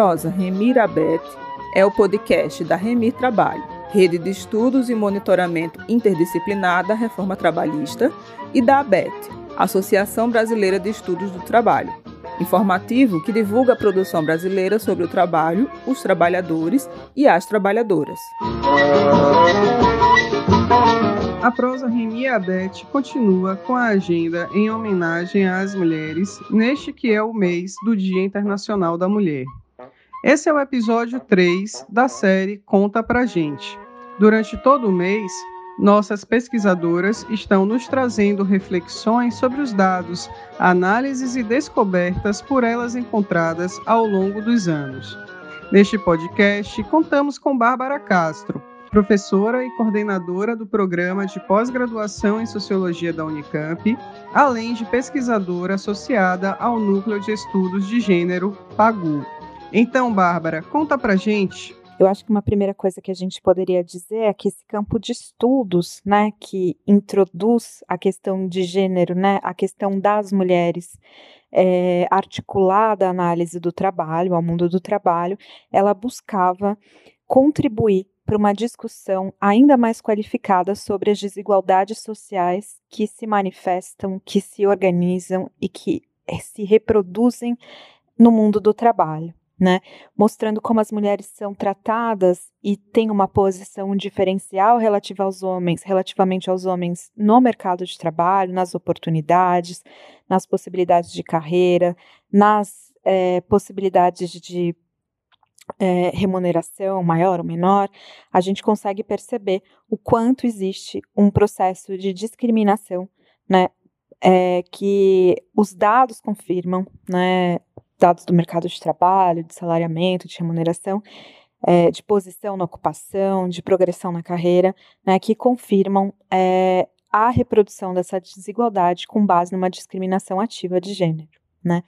Prosa Remir Abet é o podcast da Remir Trabalho, rede de estudos e monitoramento interdisciplinar da reforma trabalhista, e da ABET, Associação Brasileira de Estudos do Trabalho, informativo que divulga a produção brasileira sobre o trabalho, os trabalhadores e as trabalhadoras. A prosa Reni Abete continua com a agenda em homenagem às mulheres, neste que é o mês do Dia Internacional da Mulher. Esse é o episódio 3 da série Conta Pra Gente. Durante todo o mês, nossas pesquisadoras estão nos trazendo reflexões sobre os dados, análises e descobertas por elas encontradas ao longo dos anos. Neste podcast, contamos com Bárbara Castro, professora e coordenadora do programa de pós-graduação em Sociologia da Unicamp, além de pesquisadora associada ao Núcleo de Estudos de Gênero, PAGU. Então, Bárbara, conta pra gente eu acho que uma primeira coisa que a gente poderia dizer é que esse campo de estudos, né, que introduz a questão de gênero, né, a questão das mulheres, é, articulada à análise do trabalho, ao mundo do trabalho, ela buscava contribuir para uma discussão ainda mais qualificada sobre as desigualdades sociais que se manifestam, que se organizam e que eh, se reproduzem no mundo do trabalho. Né, mostrando como as mulheres são tratadas e têm uma posição diferencial relativa aos homens, relativamente aos homens no mercado de trabalho, nas oportunidades, nas possibilidades de carreira, nas é, possibilidades de é, remuneração maior ou menor, a gente consegue perceber o quanto existe um processo de discriminação, né, é, que os dados confirmam, né, dados do mercado de trabalho, de salariamento, de remuneração, é, de posição na ocupação, de progressão na carreira, né, que confirmam é, a reprodução dessa desigualdade com base numa discriminação ativa de gênero, né?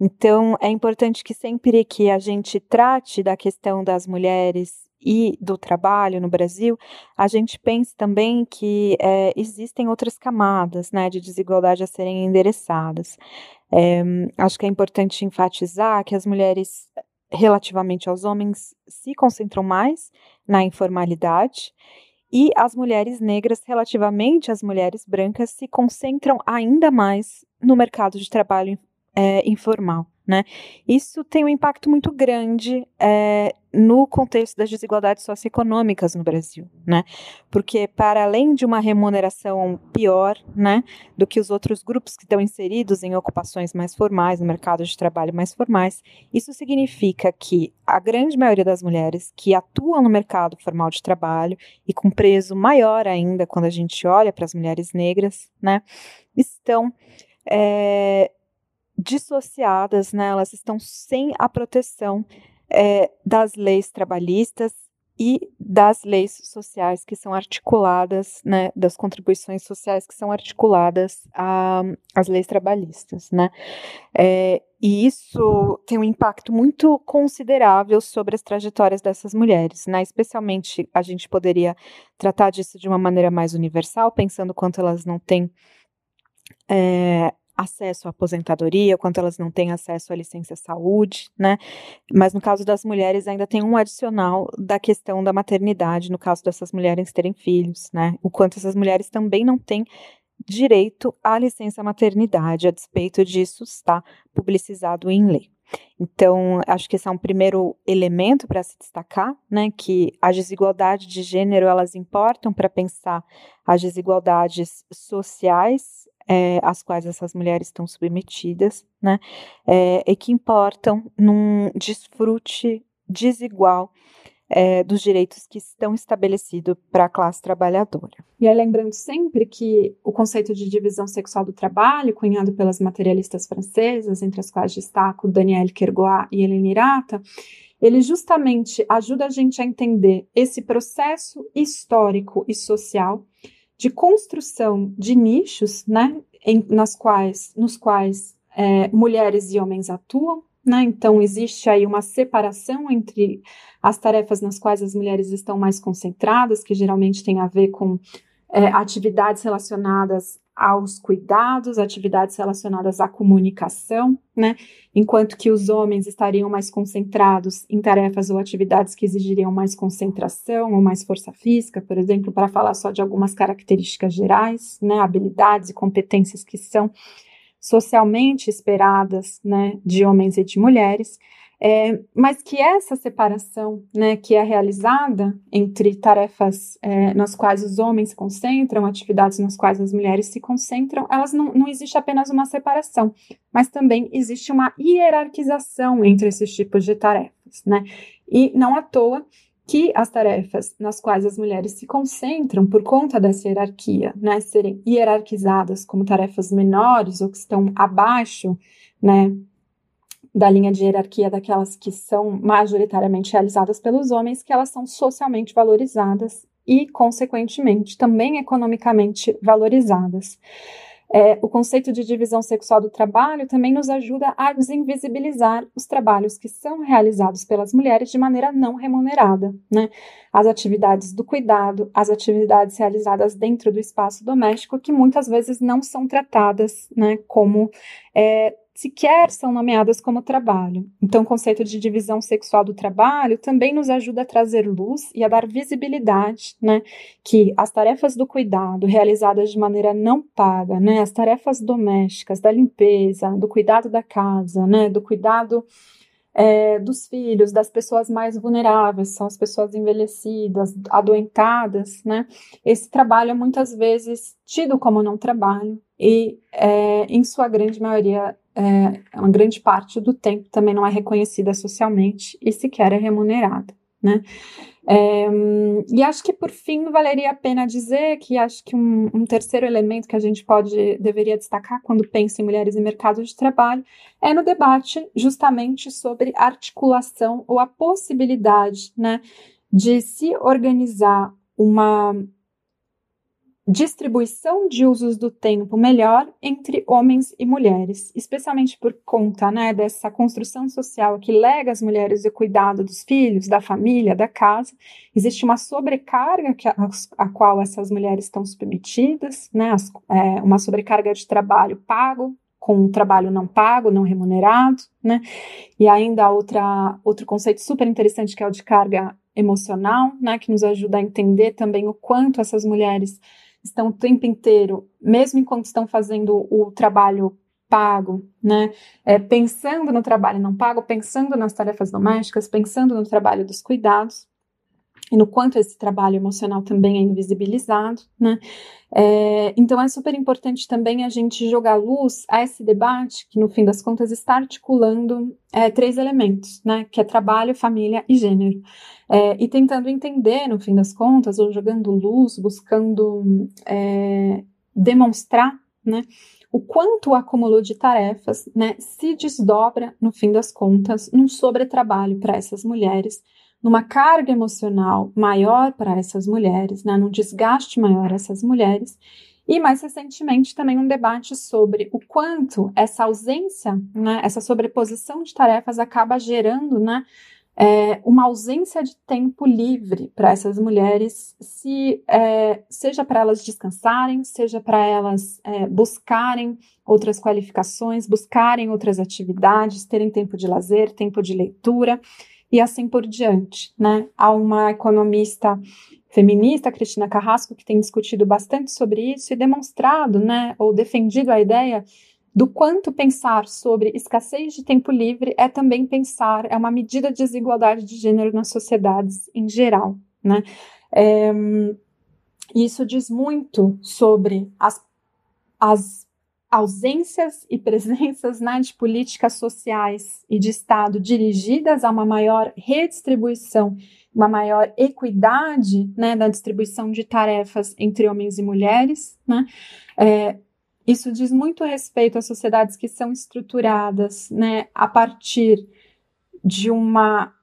Então, é importante que sempre que a gente trate da questão das mulheres e do trabalho no Brasil, a gente pense também que é, existem outras camadas né, de desigualdade a serem endereçadas. É, acho que é importante enfatizar que as mulheres, relativamente aos homens, se concentram mais na informalidade e as mulheres negras, relativamente às mulheres brancas, se concentram ainda mais no mercado de trabalho é, informal. Né? Isso tem um impacto muito grande é, no contexto das desigualdades socioeconômicas no Brasil, né? Porque para além de uma remuneração pior, né, do que os outros grupos que estão inseridos em ocupações mais formais, no mercado de trabalho mais formais, isso significa que a grande maioria das mulheres que atuam no mercado formal de trabalho e com preço maior ainda quando a gente olha para as mulheres negras, né, estão é, dissociadas, né? Elas estão sem a proteção é, das leis trabalhistas e das leis sociais que são articuladas, né, das contribuições sociais que são articuladas às leis trabalhistas, né, é, e isso tem um impacto muito considerável sobre as trajetórias dessas mulheres, né, especialmente a gente poderia tratar disso de uma maneira mais universal, pensando quanto elas não têm é, acesso à aposentadoria, quanto elas não têm acesso à licença saúde, né? Mas no caso das mulheres ainda tem um adicional da questão da maternidade, no caso dessas mulheres terem filhos, né? O quanto essas mulheres também não têm direito à licença maternidade, a despeito disso está publicizado em lei. Então, acho que esse é um primeiro elemento para se destacar, né, que as desigualdades de gênero, elas importam para pensar as desigualdades sociais é, às quais essas mulheres estão submetidas, né, é, e que importam num desfrute desigual é, dos direitos que estão estabelecidos para a classe trabalhadora. E aí, lembrando sempre que o conceito de divisão sexual do trabalho, cunhado pelas materialistas francesas, entre as quais destaco Danielle Kergoat e Hélène Irata, ele justamente ajuda a gente a entender esse processo histórico e social de construção de nichos, né, em, nas quais, nos quais é, mulheres e homens atuam, né? Então existe aí uma separação entre as tarefas nas quais as mulheres estão mais concentradas, que geralmente tem a ver com é, atividades relacionadas aos cuidados, atividades relacionadas à comunicação, né? Enquanto que os homens estariam mais concentrados em tarefas ou atividades que exigiriam mais concentração ou mais força física, por exemplo, para falar só de algumas características gerais, né? Habilidades e competências que são socialmente esperadas, né? De homens e de mulheres. É, mas que essa separação, né, que é realizada entre tarefas é, nas quais os homens se concentram, atividades nas quais as mulheres se concentram, elas não, não existe apenas uma separação, mas também existe uma hierarquização entre esses tipos de tarefas, né? E não à toa que as tarefas nas quais as mulheres se concentram por conta dessa hierarquia, né, serem hierarquizadas como tarefas menores ou que estão abaixo, né, da linha de hierarquia daquelas que são majoritariamente realizadas pelos homens, que elas são socialmente valorizadas e, consequentemente, também economicamente valorizadas. É, o conceito de divisão sexual do trabalho também nos ajuda a desinvisibilizar os trabalhos que são realizados pelas mulheres de maneira não remunerada, né? As atividades do cuidado, as atividades realizadas dentro do espaço doméstico, que muitas vezes não são tratadas, né, como é, sequer são nomeadas como trabalho. Então, o conceito de divisão sexual do trabalho também nos ajuda a trazer luz e a dar visibilidade, né, que as tarefas do cuidado realizadas de maneira não paga, né, as tarefas domésticas, da limpeza, do cuidado da casa, né, do cuidado é, dos filhos, das pessoas mais vulneráveis, são as pessoas envelhecidas, adoentadas, né? Esse trabalho é muitas vezes tido como não trabalho e, é, em sua grande maioria, é, uma grande parte do tempo também não é reconhecida socialmente e sequer é remunerada, né? É, e acho que por fim valeria a pena dizer que acho que um, um, terceiro elemento que a gente pode deveria destacar quando pensa em mulheres e mercado de trabalho é no debate justamente sobre articulação ou a possibilidade, né, de se organizar uma distribuição de usos do tempo melhor entre homens e mulheres, especialmente por conta né, dessa construção social que lega as mulheres o cuidado dos filhos, da família, da casa. Existe uma sobrecarga que a, a qual essas mulheres estão submetidas, né, as, é, uma sobrecarga de trabalho pago com um trabalho não pago, não remunerado, né? E ainda outra, outro conceito super interessante que é o de carga emocional, né, que nos ajuda a entender também o quanto essas mulheres estão o tempo inteiro, mesmo enquanto estão fazendo o trabalho pago, né? É, pensando no trabalho não pago, pensando nas tarefas domésticas, pensando no trabalho dos cuidados e no quanto esse trabalho emocional também é invisibilizado, né? É, então é super importante também a gente jogar luz a esse debate que no fim das contas está articulando é, três elementos, né? Que é trabalho, família e gênero, é, e tentando entender no fim das contas ou jogando luz, buscando é, demonstrar, né? o quanto o acúmulo de tarefas né, se desdobra, no fim das contas, num sobretrabalho para essas mulheres numa carga emocional maior para essas mulheres, né, num desgaste maior essas mulheres, e mais recentemente também um debate sobre o quanto essa ausência, né, essa sobreposição de tarefas acaba gerando né, é, uma ausência de tempo livre para essas mulheres, se é, seja para elas descansarem, seja para elas é, buscarem outras qualificações, buscarem outras atividades, terem tempo de lazer, tempo de leitura e assim por diante, né? Há uma economista feminista, Cristina Carrasco, que tem discutido bastante sobre isso e demonstrado, né, ou defendido a ideia do quanto pensar sobre escassez de tempo livre é também pensar, é uma medida de desigualdade de gênero nas sociedades em geral, né? É, isso diz muito sobre as, as ausências e presenças de políticas sociais e de Estado dirigidas a uma maior redistribuição, uma maior equidade né, distribuição de tarefas entre homens e mulheres. Né? É, isso diz muito respeito às sociedades que são estruturadas né, a partir de uma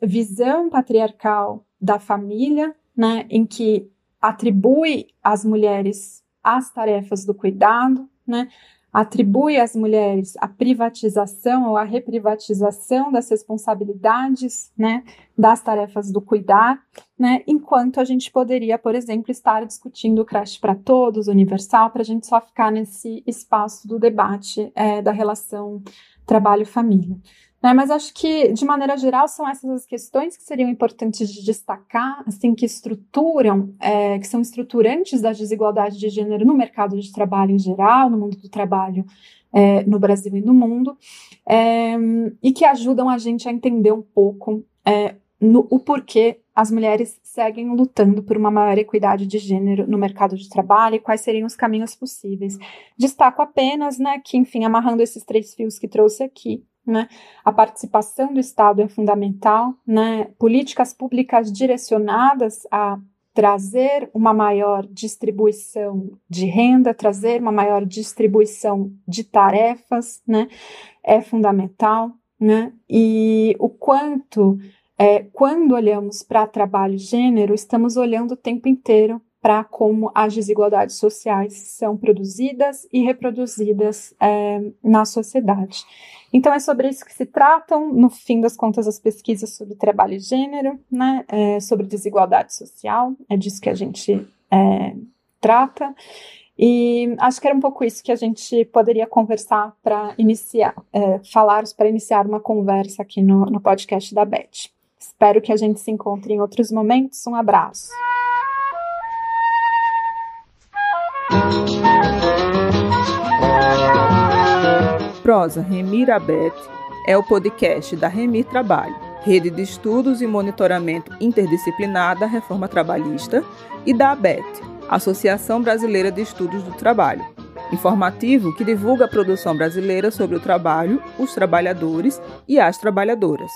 visão patriarcal da família, né, em que atribui às mulheres as tarefas do cuidado, né? atribui às mulheres a privatização ou a reprivatização das responsabilidades, né, das tarefas do cuidar, né, enquanto a gente poderia, por exemplo, estar discutindo o creche para todos, universal, para a gente só ficar nesse espaço do debate é, da relação trabalho-família. Né, mas acho que, de maneira geral, são essas as questões que seriam importantes de destacar, assim, que estruturam, é, que são estruturantes da desigualdade de gênero no mercado de trabalho em geral, no mundo do trabalho é, no Brasil e no mundo, é, e que ajudam a gente a entender um pouco é, no, o porquê as mulheres seguem lutando por uma maior equidade de gênero no mercado de trabalho e quais seriam os caminhos possíveis. Destaco apenas, né, que, enfim, amarrando esses três fios que trouxe aqui, né? A participação do Estado é fundamental, né? políticas públicas direcionadas a trazer uma maior distribuição de renda, trazer uma maior distribuição de tarefas, né? é fundamental. Né? E o quanto, é, quando olhamos para trabalho e gênero, estamos olhando o tempo inteiro para como as desigualdades sociais são produzidas e reproduzidas é, na sociedade. Então, é sobre isso que se tratam, no fim das contas, as pesquisas sobre trabalho e gênero, né, é, sobre desigualdade social, é disso que a gente é, trata. E acho que era um pouco isso que a gente poderia conversar para iniciar, é, falar para iniciar uma conversa aqui no, no podcast da Beth. Espero que a gente se encontre em outros momentos. Um abraço. Prosa Remir Abet é o podcast da Remir Trabalho, rede de estudos e monitoramento interdisciplinar da reforma trabalhista, e da ABET, Associação Brasileira de Estudos do Trabalho, informativo que divulga a produção brasileira sobre o trabalho, os trabalhadores e as trabalhadoras.